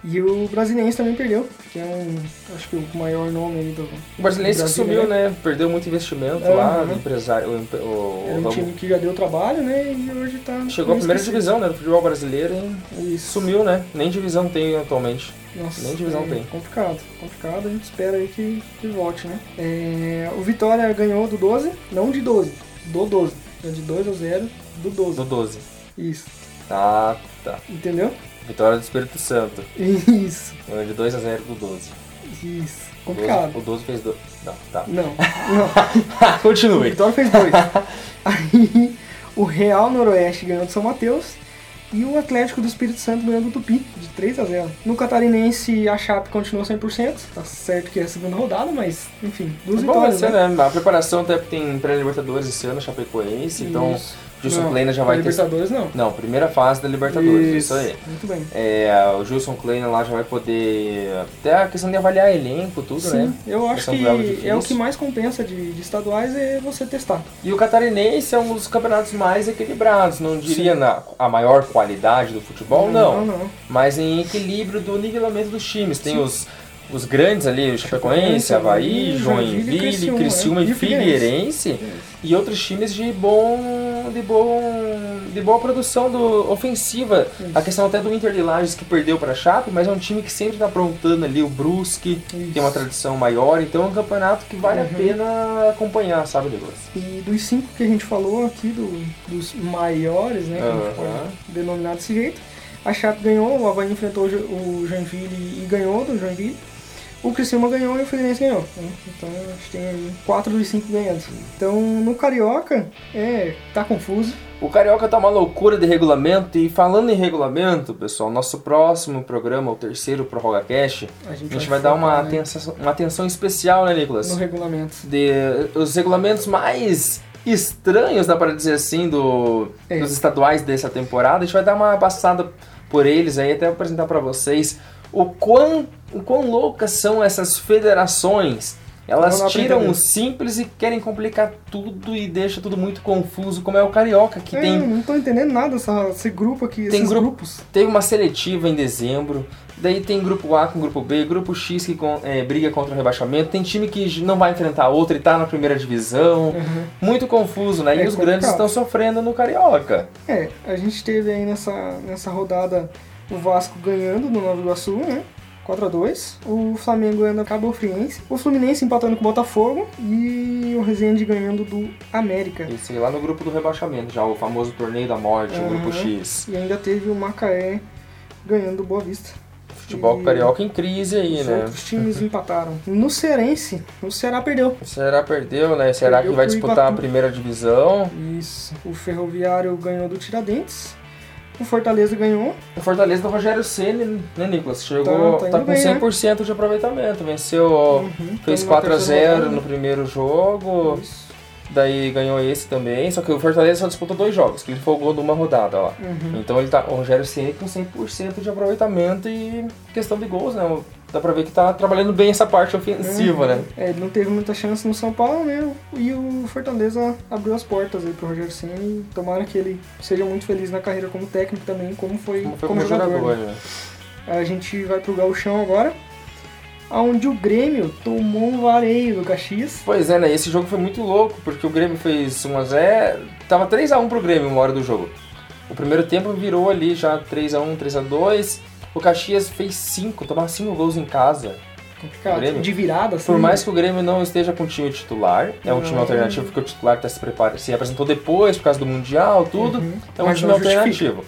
E o Brasiliense também perdeu, que é um, acho que o maior nome aí do. O brasileiro que sumiu, né? Perdeu muito investimento lá, Aham. o empresário, o, o- Era um time que já deu trabalho, né? E hoje tá. chegou à primeira divisão, né, do futebol brasileiro e Isso. sumiu, né? Nem divisão tem atualmente. Nossa, Nem divisão é tem. Complicado, complicado. A gente espera aí que, que volte, né? É, o Vitória ganhou do 12, não de 12, do 12. É de 2 a 0 do 12. Do 12. Isso, Ah, tá. entendeu? Vitória do Espírito Santo. Isso, Ganhou de 2 a 0 do 12. isso. O 12, Complicado. o 12 fez 2. Não, tá. Não, não. O Continue. Vitória fez dois. Aí o Real Noroeste ganhou do São Mateus. E o Atlético do Espírito Santo ganhou do Tupi, de 3 a 0 No Catarinense, a Chape continua 100%. Tá certo que é a segunda rodada, mas, enfim, duas Bom, vai vitórias, ser, né? né? A preparação até tem pré-Libertadores esse ano, Chapecoense, então Isso. Gilson Não, Kleina já vai ter. Libertadores não. Não, primeira fase da Libertadores, isso, aí. Muito bem. É, o Gilson Kleina lá já vai poder. Até a questão de avaliar elenco, tudo, Sim, né? eu acho que é o que mais compensa de, de estaduais é você testar. E o catarinense é um dos campeonatos mais equilibrados, não diria na a maior qualidade do futebol, não, Não, não. mas em equilíbrio do nivelamento dos times. Tem os, os grandes ali, o Chapecoense, Havaí, Joinville, Criciúma, Criciúma, e e Figueirense e outros times de bom de bom de boa produção do, ofensiva. A questão até do Inter de Lages que perdeu para a Chape, mas é um time que sempre está aprontando ali o Brusque, Isso. tem uma tradição maior, então é um campeonato que vale a Uhum. pena acompanhar, sabe, Douglas? E dos cinco que a gente falou aqui, do- dos maiores, né, que a gente denominar desse jeito, a Chape ganhou, o Havaí enfrentou o Joinville e ganhou do Joinville. O Criciúma ganhou e o Fluminense ganhou. né? Então a gente tem aí 4 dos 5 ganhando. Então no Carioca, é, tá confuso. O Carioca tá uma loucura de regulamento e falando em regulamento, pessoal, nosso próximo programa, o terceiro Prorroga Cash, A gente, a gente vai dar uma né, atenção, uma atenção especial, né, Nicolas? no regulamento. De, os regulamentos mais estranhos, dá para dizer assim, do, É. dos estaduais dessa temporada. A gente vai dar uma passada por eles aí, até apresentar para vocês o quão, o quão loucas são essas federações. Elas tiram o simples e querem complicar tudo e deixa tudo muito confuso, como é o Carioca, que É, tem não tô entendendo nada essa, esse grupo aqui, Tem grupo- grupos. Teve uma seletiva em dezembro, daí tem grupo A com grupo B, grupo X que com- é, briga contra o rebaixamento, tem time que não vai enfrentar outro e tá na primeira divisão. Uhum. Muito confuso, né? E É os grandes complicado. estão sofrendo no Carioca. É, a gente teve aí nessa, nessa rodada o Vasco ganhando no Nova Iguaçu, né? 4x2. O Flamengo ganhando a Cabo Friense. O Fluminense empatando com o Botafogo. E o Resende ganhando do América. Esse lá no grupo do rebaixamento, já o famoso torneio da morte, o grupo Uhum. X. E ainda teve o Macaé ganhando do Boa Vista. Futebol E carioca em crise aí, Os né? outros times empataram. No Cearense, o Ceará perdeu. O Ceará perdeu, né? Será Perdeu que vai disputar a primeira divisão? Isso. O Ferroviário ganhou do Tiradentes. O Fortaleza ganhou. O Fortaleza do Rogério Ceni, né, Nicolas? Chegou, Tá- tá tá, com bem, né? 100% de aproveitamento. Venceu, Uhum, fez tamo na 4 a terceira 0 rodada. no primeiro jogo. Isso. Daí ganhou esse também, só que o Fortaleza só disputou dois jogos, que ele folgou numa rodada lá. Uhum. Então ele tá, o Rogério Ceni com 100% de aproveitamento e questão de gols, né? Dá pra ver que tá trabalhando bem essa parte ofensiva, né? É, ele não teve muita chance no São Paulo, né? E o Fortaleza abriu as portas aí pro Rogério Ceni. e Tomara que ele seja muito feliz na carreira como técnico também, como foi Como foi como, como jogador. jogador, né? né? A gente vai pro Gauchão agora, onde o Grêmio tomou um vareio do Caxias. Pois é, né? Esse jogo foi muito louco, porque o Grêmio fez 1x0. Tava 3x1 pro Grêmio uma hora do jogo. O primeiro tempo virou ali já 3x1, 3x2. O Caxias fez 5, tomar 5 gols em casa. Complicado. De virada, assim. Por mais que o Grêmio não esteja com o time titular, é um time alternativo porque o titular tá se se apresentou depois por causa do Mundial, tudo. Uhum. É um Mas time não justifica. alternativo.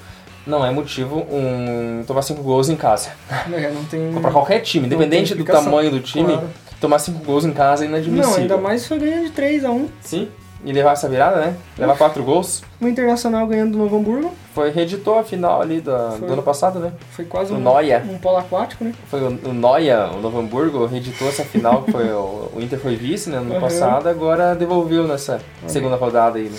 Não é motivo um tomar 5 gols em casa. É, não tem. Pra qualquer time, independente do tamanho do time, Claro. tomar 5 gols em casa é inadmissível. Não, ainda mais se foi ganhando de 3 a 1 Sim, e levar essa virada, né? Levar 4 gols. O Internacional ganhando do Novo Hamburgo. Foi, reeditou a final ali da- Foi. do ano passado, né? Foi quase O um, Noia. um polo aquático, né? Foi o, o Noia, o Novo Hamburgo, reeditou essa final, que foi o, o Inter foi vice, né, no ano Uhum. passado, agora devolveu nessa segunda rodada aí, né?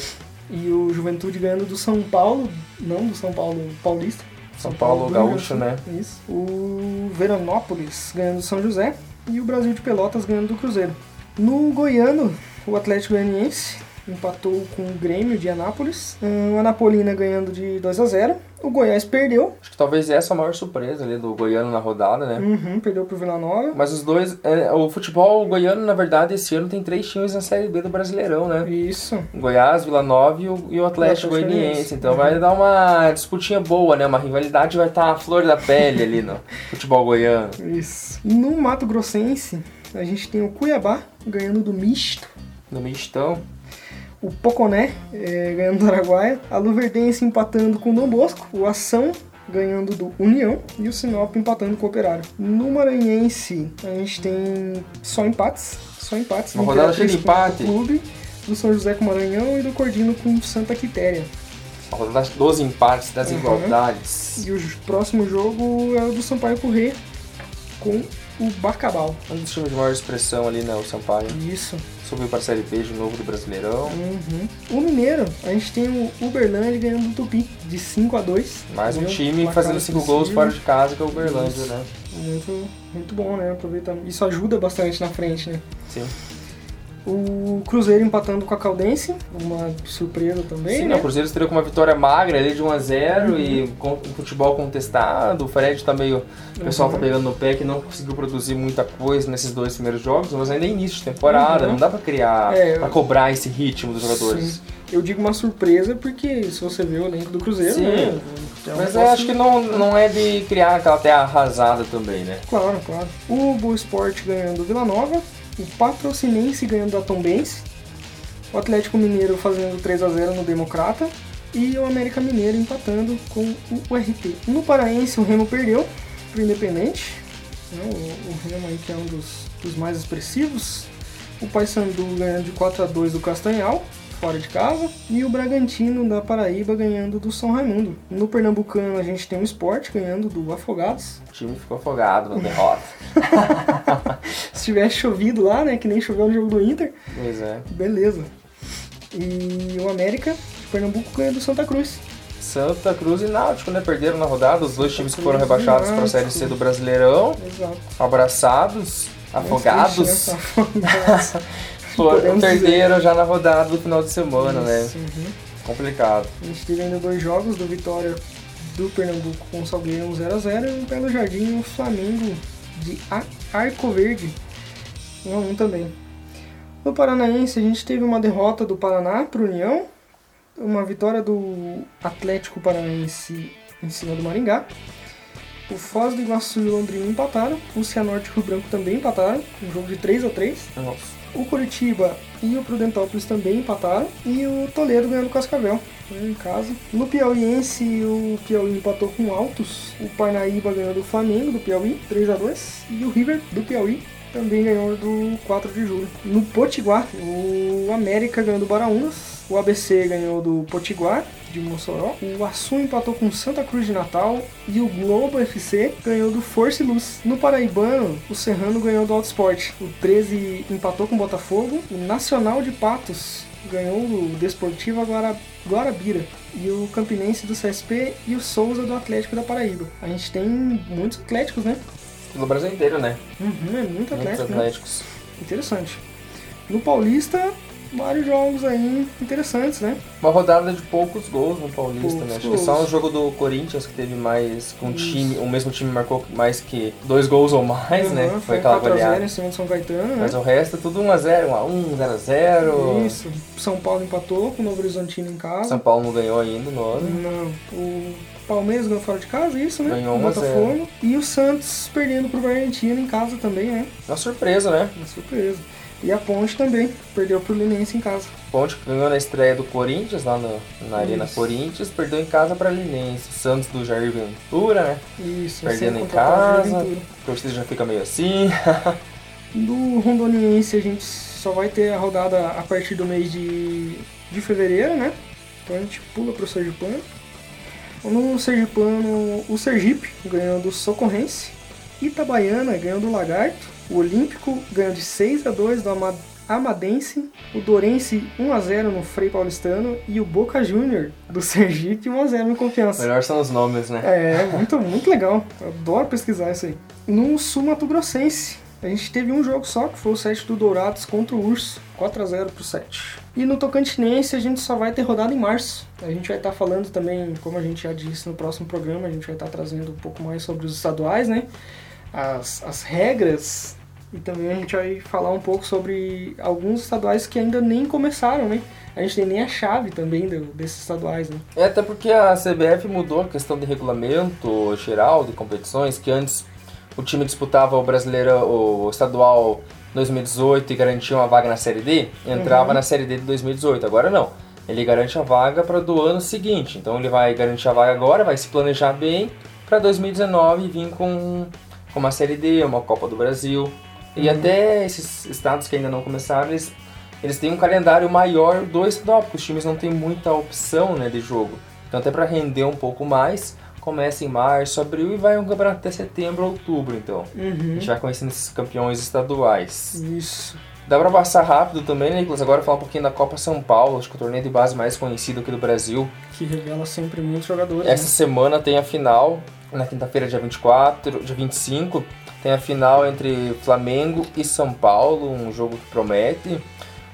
E o Juventude ganhando do São Paulo, não do São Paulo Paulista. São Paulo do Gaúcho, né? Isso. O Veranópolis ganhando do São José e o Brasil de Pelotas ganhando do Cruzeiro. No Goiano, o Atlético Goianiense empatou com o Grêmio de Anápolis. Hum, O Anapolina ganhando de 2 a 0 O Goiás perdeu. Acho que talvez essa é a maior surpresa ali do Goiano na rodada, né? Uhum, perdeu pro Vila Nova. Mas os dois, é, o futebol goiano, na verdade, esse ano tem três times na Série B do Brasileirão, né? Isso. Goiás, Vila Nova e o, e o Atlético Goianiense. Então Uhum. vai dar uma disputinha boa, né? Uma rivalidade vai estar a flor da pele ali no futebol goiano. Isso. No Mato Grossense, a gente tem o Cuiabá ganhando do Misto. No mistão. O Poconé eh, ganhando do Araguaia, a Luverdense empatando com o Dom Bosco, o Ação ganhando do União e o Sinop empatando com o Operário. No Maranhense, a gente tem só empates, só empates. Uma do rodada cheia de empate. Clube, do São José com o Maranhão e do Cordino com Santa Quitéria. A rodada dos empates, das Uhum. igualdades. E o próximo jogo é o do Sampaio Corrêa com o Bacabal. Um dos times de maior expressão ali, né? O Sampaio. Isso. Subiu para a Série B de novo do Brasileirão. Uhum. O Mineiro, a gente tem o Uberlândia ganhando do Tupi de 5 a 2 Mais um time fazendo cinco expressivo. gols fora de casa, que é o Uberlândia, Isso. né? Muito, muito bom, né? Aproveitar. Isso ajuda bastante na frente, né? Sim. O Cruzeiro empatando com a Caldense, uma surpresa também, Sim, né? o Cruzeiro estreou com uma vitória magra ali de 1 a 0 e com um futebol contestado. O Fred tá meio. O pessoal Uhum. tá pegando no pé que não conseguiu produzir muita coisa nesses dois primeiros jogos, mas ainda é início de temporada, Uhum. não dá pra criar, É, pra cobrar esse ritmo dos jogadores. Sim. Eu digo uma surpresa porque se você vê o elenco do Cruzeiro, Sim. né? um Mas eu acho que não, não é de criar aquela terra arrasada também, né? Claro, claro. O Boa Esporte ganhando do Vila Nova, o Patrocinense ganhando da Tombense, o Atlético Mineiro fazendo 3 a 0 no Democrata e o América Mineiro empatando com o RT. No Paraense, o Remo perdeu pro Independente né? o, o Remo aí que é um dos, dos mais expressivos. O Paysandu ganhando de 4 a 2 do Castanhal, fora de casa. E o Bragantino da Paraíba ganhando do São Raimundo. No Pernambucano a gente tem o Sport ganhando do Afogados. O time ficou afogado na derrota. Se tivesse chovido lá, né? Que nem choveu no jogo do Inter. pois é. Beleza. E o América de Pernambuco ganha do Santa Cruz. Santa Cruz e Náutico, né? Perderam na rodada, os dois times que foram rebaixados para a Série C do Brasileirão. Exato. Abraçados, afogados. Triste, né? Afogados. Podemos perderam já na rodada do final de semana, né? Isso, uhum. Complicado. A gente teve ainda dois jogos do Vitória do Pernambuco com o Salgueiro um 0x0 e o Belo Jardim o Flamengo de Arco Verde 1x1 também. No Paranaense a gente teve uma derrota do Paraná para o União, uma vitória do Atlético Paranaense em cima do Maringá. O Foz do Iguaçu e o Londrina empataram, o Cianorte e o Rio Branco também empataram, um jogo de 3 a 3 Nossa. O Curitiba e o Prudentópolis também empataram. E o Toledo ganhou do Cascavel, né, em casa. No Piauiense, o Piauí empatou com Altos. O Parnaíba ganhou do Flamengo, do Piauí, 3 a 2 E o River, do Piauí, também ganhou do 4 de julho. No Potiguar, o América ganhou do Baraunas. O ABC ganhou do Potiguar, de Mossoró. O Açu empatou com Santa Cruz de Natal. E o Globo FC ganhou do Força e Luz. No Paraibano, o Serrano ganhou do Alto Esporte. O 13 empatou com o Botafogo. O Nacional de Patos ganhou do Desportivo Guara, Guarabira. E o Campinense do CSP e o Souza do Atlético da Paraíba. A gente tem muitos atléticos, né? No Brasil inteiro, né? Uhum, é muito Muitos atlético, né? atléticos. Interessante. No Paulista, vários jogos aí interessantes, né? Uma rodada de poucos gols no Paulista, Poucos né? Acho gols. que só o jogo do Corinthians que teve mais. Com um time, o mesmo time marcou mais que dois gols ou mais, né? Uhum, Foi aquela 4x0 goleada. em cima de São Caetano, né? Mas o resto é tudo 1x0, 1x1, 0x0. Isso. São Paulo empatou com o Novo Horizontino em casa. São Paulo não ganhou ainda ano. Não. O Palmeiras ganhou fora de casa, isso, né? Ganhou o 1 a 0. Botafogo. E o Santos perdendo pro Bragantino em casa também, né? Uma surpresa, né? Uma surpresa. E a Ponte também, perdeu pro Linense em casa. Ponte que ganhou na estreia do Corinthians, lá no- na Arena Isso. Corinthians, perdeu em casa pra Linense. Santos do Jair Ventura, né? Isso, Perdendo em casa. A torcida já fica meio assim. Do Rondoniense a gente só vai ter a rodada a partir do mês de, de fevereiro, né? Então a gente pula pro Sergipano. No Sergipano, o Sergipe ganhou do Socorrense. Itabaiana ganhou do Lagarto. O Olímpico ganhou de 6 a 2 do Ama- Amadense. O Dorense 1 a 0 no Frei Paulistano. E o Boca Júnior do Sergipe 1 a 0 no Confiança. Melhor são os nomes, né? É, muito, muito legal. Eu adoro pesquisar isso aí. No Sul Mato Grossense, a gente teve um jogo só, que foi o set do Dourados contra o Urso. 4x0 pro 7. E no Tocantinense a gente só vai ter rodada em março. A gente vai estar falando também, como a gente já disse no próximo programa, a gente vai estar trazendo um pouco mais sobre os estaduais, né? As, as regras. E também a gente vai falar um pouco sobre alguns estaduais que ainda nem começaram, né? A gente tem nem a chave também do- desses estaduais, né? É até porque a CBF mudou a questão de regulamento geral de competições, que antes o time disputava o brasileiro, o estadual 2018 e garantia uma vaga na Série D, entrava Uhum. na Série D de 2018. Agora não. Ele garante a vaga para do ano seguinte. Então ele vai garantir a vaga agora, vai se planejar bem para 2019 vir com, com uma Série D, uma Copa do Brasil. E até esses estados que ainda não começaram, eles, eles têm um calendário maior do estadual, porque os times não têm muita opção né, de jogo. Então até para render um pouco mais, começa em março, abril e vai um campeonato até setembro, outubro. Então a Uhum. gente vai conhecendo esses campeões estaduais. Isso. Dá pra passar rápido também, né, Nicolas? Agora falar um pouquinho da Copa São Paulo, acho que é o torneio de base mais conhecido aqui do Brasil. Que revela sempre muitos jogadores. Essa né? semana tem a final, na quinta-feira, dia 24, dia 25, tem a final entre Flamengo e São Paulo, um jogo que promete.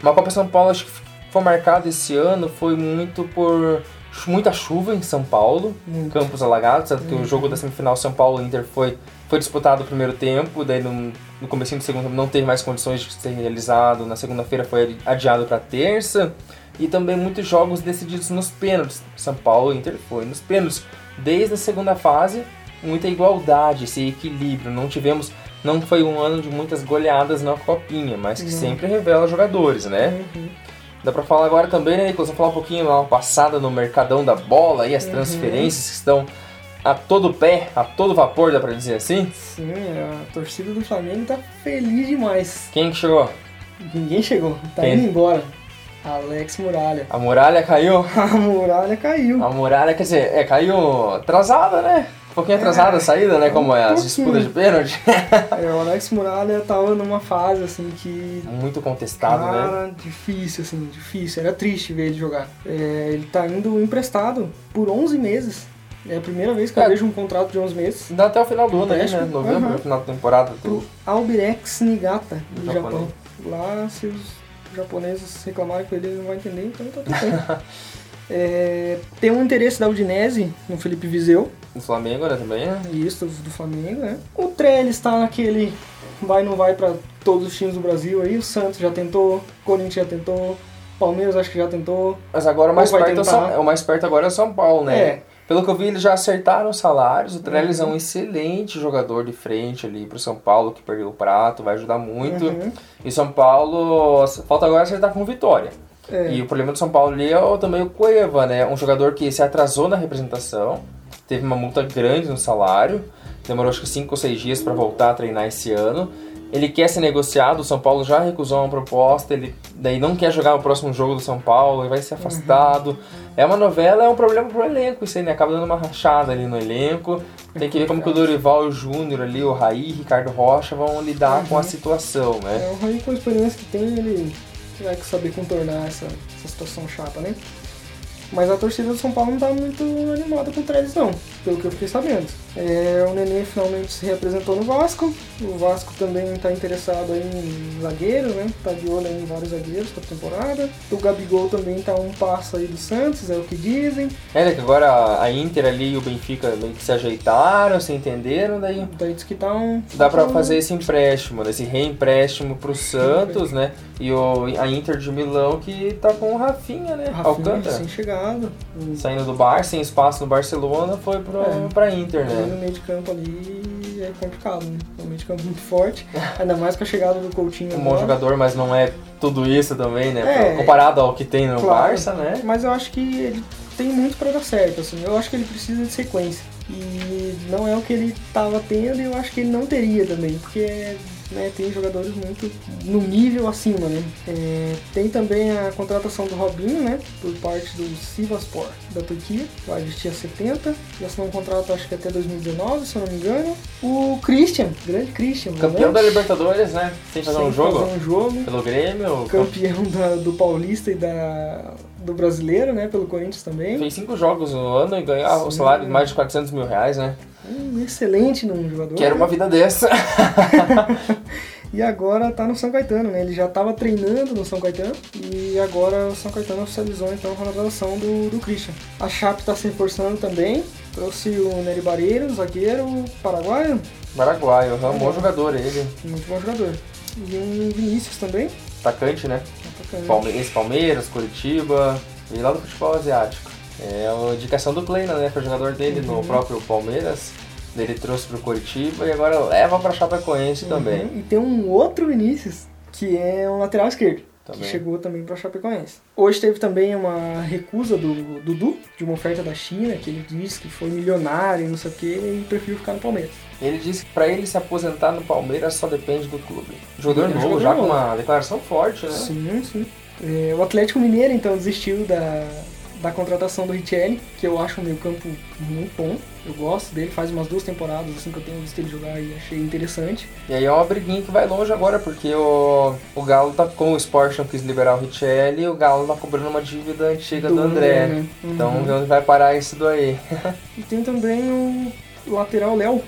Uma Copa São Paulo, acho que foi marcada esse ano, foi muito por muita chuva em São Paulo, Muito. campos alagados, tanto que o jogo da semifinal São Paulo-Inter foi, foi disputado o primeiro tempo, daí no, no comecinho do segundo tempo não teve mais condições de ser realizado, na segunda-feira foi adiado para terça, e também muitos jogos decididos nos pênaltis. São Paulo Inter foi nos pênaltis. Desde a segunda fase, muita igualdade, esse equilíbrio. Não tivemos, não foi um ano de muitas goleadas na copinha, mas que Não. sempre revela jogadores, né? Uhum. Dá pra falar agora também, né, Nicolas? Vamos falar um pouquinho lá passada no mercadão da bola e as Uhum. transferências que estão a todo pé, a todo vapor, dá pra dizer assim? Sim, a torcida do Flamengo tá feliz demais. Quem que chegou? Ninguém chegou, tá Quem? indo embora. Alex Muralha. A muralha caiu? A muralha caiu. A muralha, quer dizer, é, caiu atrasada, né? Um pouquinho atrasada a saída, né? Como é as disputas de pênalti. É, o Alex Muralha tava numa fase assim que. Muito contestado, né? Cara, difícil, assim, difícil. Era triste ver ele jogar. É, ele tá indo emprestado por 11 meses. É a primeira vez que eu É. vejo um contrato de 11 meses. Dá até o final do ano né? Novembro, Aham. final da temporada. Pro Albirex Niigata, do. Japão. Lá, se os japoneses reclamarem com ele, ele não vai entender, então tá tudo bem. É, tem um interesse da Udinese no Felipe Viseu. Do Flamengo, né, também, né? Isso, do Flamengo, né? O Trellis tá naquele vai não vai pra todos os times do Brasil aí. O Santos já tentou, o Corinthians já tentou, Palmeiras acho que já tentou. Mas agora o mais, perto é. São, o mais perto agora é o São Paulo, né? É. Pelo que eu vi, eles já acertaram os salários. O Trellis Uhum. é um excelente jogador de frente ali pro São Paulo, que perdeu o prato, vai ajudar muito. Uhum. E São Paulo, falta agora acertar com vitória. É. E o problema do São Paulo ali é também o Cueva, né? Um jogador que se atrasou na representação, teve uma multa grande no salário, demorou acho que 5 ou 6 dias para voltar a treinar esse ano. Ele quer ser negociado, o São Paulo já recusou uma proposta, ele daí não quer jogar o próximo jogo do São Paulo, ele vai ser afastado. É uma novela, é um problema pro elenco, isso aí, né? Acaba dando uma rachada ali no elenco. Tem que ver como que o Dorival Júnior ali, o Raí, Ricardo Rocha vão lidar com a situação, né? É, o Raí, com a experiência que tem, ele vai saber contornar essa, essa situação chata, né? Mas a torcida do São Paulo não tá muito animada com o Trellis, não, pelo que eu fiquei sabendo. É, o Nenê finalmente se representou no Vasco. O Vasco também tá interessado aí em zagueiro, né? Tá de olho em vários zagueiros pra temporada. O Gabigol também tá um passo aí do Santos, é o que dizem. É, né, que agora a Inter ali e o Benfica meio que se ajeitaram, se entenderam, daí Daí diz que tá um. dá pra um- fazer esse empréstimo, né, esse reempréstimo pro Santos, né? E o, a Inter de Milão que tá com o Rafinha, né? Rafinha Alcântara. recém-chegado. Um- Saindo do Bar, sem espaço no Barcelona, foi pro, É. pra Inter, né? no meio de campo ali é complicado, né? É um meio de campo muito forte. Ainda mais com a chegada do Coutinho. Um bom jogador, mas não é tudo isso também, né? É. Comparado ao que tem no Claro. Barça, né? Mas eu acho que ele tem muito pra dar certo, assim. Eu acho que ele precisa de sequência. E não é o que ele tava tendo e eu acho que ele não teria também, porque né, tem jogadores muito no nível acima, né? É, tem também a contratação do Robinho, né? Por parte do Sivaspor da Turquia, vai vestir a 70, e assinou um contrato acho que até 2019, se eu não me engano. O Christian, grande Christian, Campeão da Libertadores, né? Sem fazer um sem jogo fazer um jogo pelo Grêmio. campeão da- do Paulista e da, do Brasileiro, né? Pelo Corinthians também. Fez cinco jogos no ano e ganhar o salário de mais de 400 mil reais, né? Um excelente num jogador. Quero uma vida dessa. E agora tá no São Caetano, né? Ele já tava treinando no São Caetano e agora o São Caetano oficializou então a contratação do, do Christian. A Chape tá se reforçando também. Trouxe o Nery Barreiro, zagueiro paraguaio, Paraguaio, é um bom jogador ele. muito bom jogador. E um Vinícius também. Atacante, né? atacante. Palme Palmeiras, Curitiba e lá do futebol asiático. É a indicação do Kleina, né? Foi jogador dele no Uhum. próprio Palmeiras. Ele trouxe pro Curitiba e agora leva pra Chapecoense também. Uhum. E tem um outro Vinícius, que é um lateral esquerdo. Também. Que chegou também para Chapecoense. Hoje teve também uma recusa do Dudu, de uma oferta da China, que ele disse que foi milionário e não sei o que, e preferiu ficar no Palmeiras. Ele disse que pra ele se aposentar no Palmeiras só depende do clube. Jogador novo, jogador já com novo. uma declaração forte, né? Sim, sim. É, o Atlético Mineiro, então, desistiu da, da contratação do Richelli, que eu acho um meio campo muito bom. Eu gosto dele, faz umas duas temporadas assim que eu tenho visto ele jogar e achei interessante. E aí é uma briguinha que vai longe agora, porque o, o Galo tá com o Sport não quis liberar o Richelli e o Galo tá cobrando uma dívida antiga do, André. né? Então Uhum. vamos ver onde vai parar isso daí. E tem também o lateral Léo.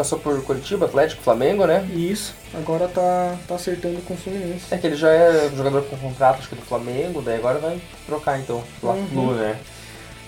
Passou por Curitiba, Atlético, Flamengo, né? Isso, agora tá, tá acertando com o Fluminense. É que ele já é jogador com contrato, acho que do Flamengo, daí agora vai trocar então, pela Uhum. Flu, né?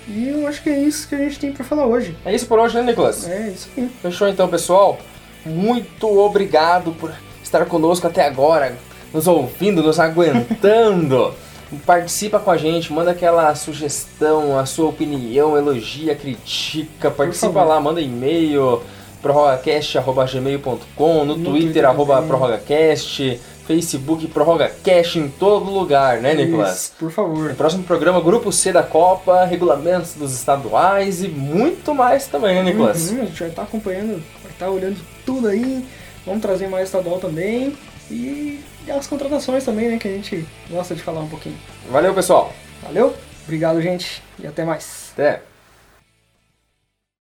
E eu acho que é isso que a gente tem pra falar hoje. É isso por hoje, né, Nicolas? É isso aí. Fechou então, pessoal? Muito obrigado por estar conosco até agora, nos ouvindo, nos aguentando. Participa com a gente, manda aquela sugestão, a sua opinião, elogia, critica, participa lá, manda e-mail prorrogacast.gmail.com, no, No Twitter, Twitter arroba prorrogacast, Facebook, Prorroga Cash em todo lugar, né, Nicolas? Isso, por favor. No próximo programa, Grupo C da Copa, regulamentos dos estaduais e muito mais também, né, Nicolas? Uhum, a gente vai estar acompanhando, vai estar olhando tudo aí. Vamos trazer mais estadual também. E as contratações também, né? Que a gente gosta de falar um pouquinho. Valeu, pessoal. Valeu, obrigado, gente, e até mais. Até.